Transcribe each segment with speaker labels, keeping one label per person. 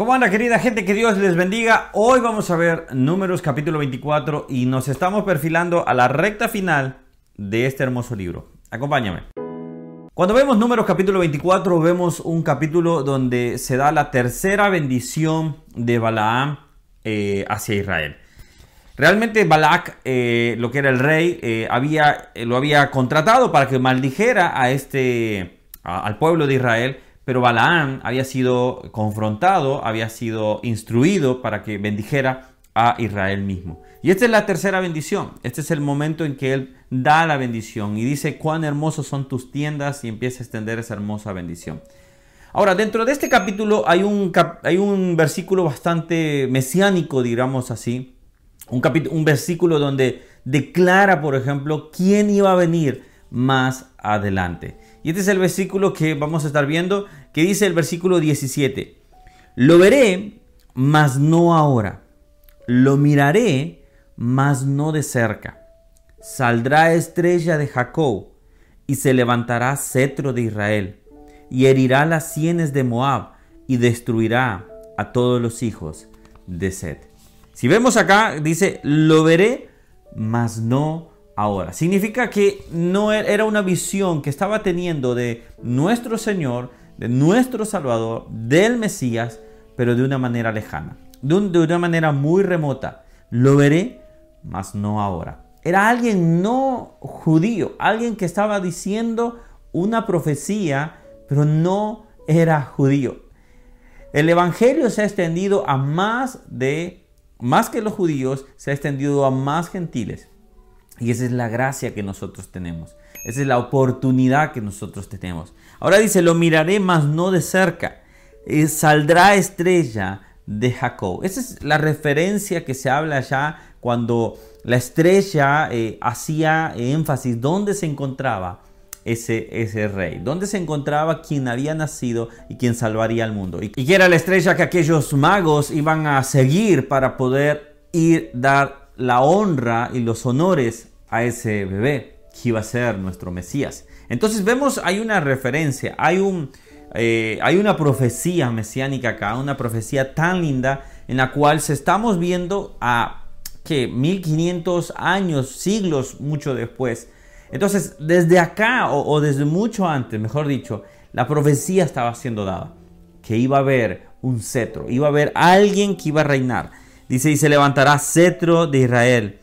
Speaker 1: ¿Cómo anda querida gente? Que Dios les bendiga. Hoy vamos a ver números capítulo 24 y nos estamos perfilando a la recta final de este hermoso libro. Acompáñame. Cuando vemos números capítulo 24 vemos un capítulo donde se da la tercera bendición de Balaam eh, hacia Israel. Realmente Balak, eh, lo que era el rey, eh, había, lo había contratado para que maldijera a este, al pueblo de Israel pero Balaam había sido confrontado, había sido instruido para que bendijera a Israel mismo. Y esta es la tercera bendición. Este es el momento en que él da la bendición y dice cuán hermosos son tus tiendas y empieza a extender esa hermosa bendición. Ahora, dentro de este capítulo hay un, hay un versículo bastante mesiánico, digamos así. Un, un versículo donde declara, por ejemplo, quién iba a venir más adelante. Y este es el versículo que vamos a estar viendo, que dice el versículo 17. Lo veré, mas no ahora. Lo miraré, mas no de cerca. Saldrá estrella de Jacob y se levantará cetro de Israel y herirá las sienes de Moab y destruirá a todos los hijos de Set. Si vemos acá, dice, lo veré, mas no ahora. Significa que no e-, era una visión que estaba teniendo de nuestro Señor, de nuestro Salvador, del Mesías, pero de una manera lejana, de, una manera muy remota. Lo veré, mas no ahora. Era alguien no judío, alguien que estaba diciendo una profecía, pero no era judío. El evangelio se ha extendido a más de más que los judíos, se ha extendido a más gentiles. Y esa es la gracia que nosotros tenemos. Esa es la oportunidad que nosotros tenemos. Ahora dice, lo miraré más no de cerca. Eh, saldrá estrella de Jacob. Esa es la referencia que se habla ya cuando la estrella eh, hacía énfasis dónde se encontraba ese, ese rey, dónde se encontraba quien había nacido y quien salvaría al mundo. Y que era la estrella que aquellos magos iban a seguir para poder ir dar la honra y los honores a ese bebé que iba a ser nuestro Mesías. Entonces vemos, hay una referencia, hay, un, eh, hay una profecía mesiánica acá, una profecía tan linda en la cual se estamos viendo a que 1500 años, siglos mucho después. Entonces, desde acá o, o desde mucho antes, mejor dicho, la profecía estaba siendo dada, que iba a haber un cetro, iba a haber alguien que iba a reinar. Dice, y se levantará cetro de Israel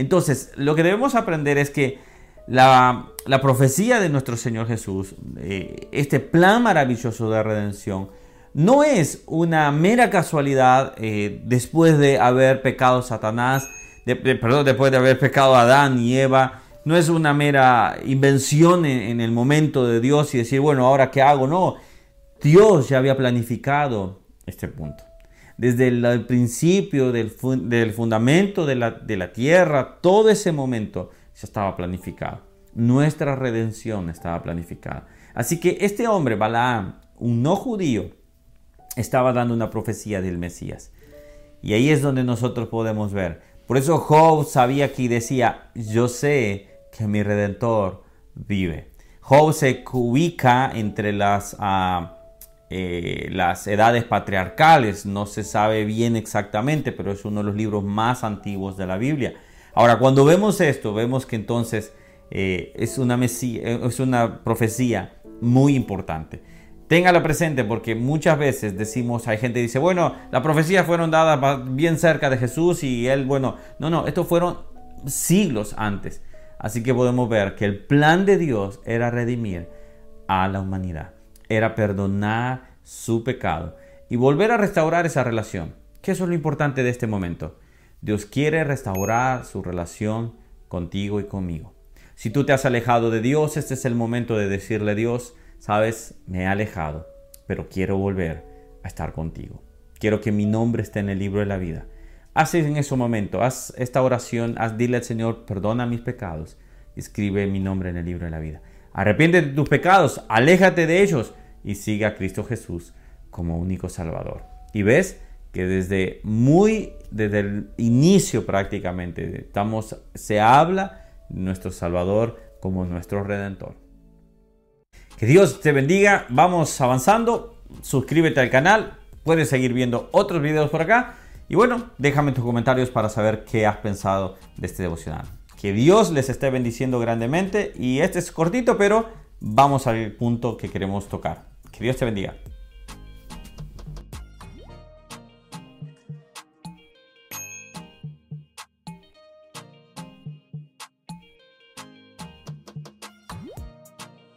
Speaker 1: entonces, lo que debemos aprender es que la, profecía de nuestro Señor Jesús, eh, este plan maravilloso de redención, no es una mera casualidad eh, después de haber pecado Satanás, perdón, después de haber pecado Adán y Eva, no es una mera invención en, el momento de Dios y decir, bueno, ahora qué hago, no, Dios ya había planificado este punto desde el, principio del, fundamento de la, tierra, todo ese momento ya estaba planificado. Nuestra redención estaba planificada. Así que este hombre, Balaam, un no judío, estaba dando una profecía del Mesías. Y ahí es donde nosotros podemos ver. Por eso Job sabía que decía, yo sé que mi redentor vive. Job se ubica entre las... Ah, eh, las edades patriarcales, no se sabe bien exactamente, pero es uno de los libros más antiguos de la Biblia. Ahora, cuando vemos esto, vemos que entonces eh, es, una eh, es una profecía muy importante. Téngala presente porque muchas veces decimos, hay gente que dice, bueno, las profecías fueron dadas bien cerca de Jesús y él, bueno, no, no, estos fueron siglos antes. Así que podemos ver que el plan de Dios era redimir a la humanidad era perdonar su pecado y volver a restaurar esa relación. ¿Qué es lo importante de este momento? Dios quiere restaurar su relación contigo y conmigo. Si tú te has alejado de Dios, este es el momento de decirle a Dios, sabes, me he alejado, pero quiero volver a estar contigo. Quiero que mi nombre esté en el libro de la vida. Haz en ese momento, haz esta oración, haz dile al Señor, perdona mis pecados, escribe mi nombre en el libro de la vida. Arrepiente de tus pecados, aléjate de ellos y sigue a Cristo Jesús como único Salvador. Y ves que desde muy, desde el inicio prácticamente, estamos, se habla nuestro Salvador como nuestro Redentor. Que Dios te bendiga, vamos avanzando, suscríbete al canal, puedes seguir viendo otros videos por acá y bueno, déjame tus comentarios para saber qué has pensado de este devocional. Que Dios les esté bendiciendo grandemente y este es cortito pero vamos al punto que queremos tocar. Que Dios te bendiga.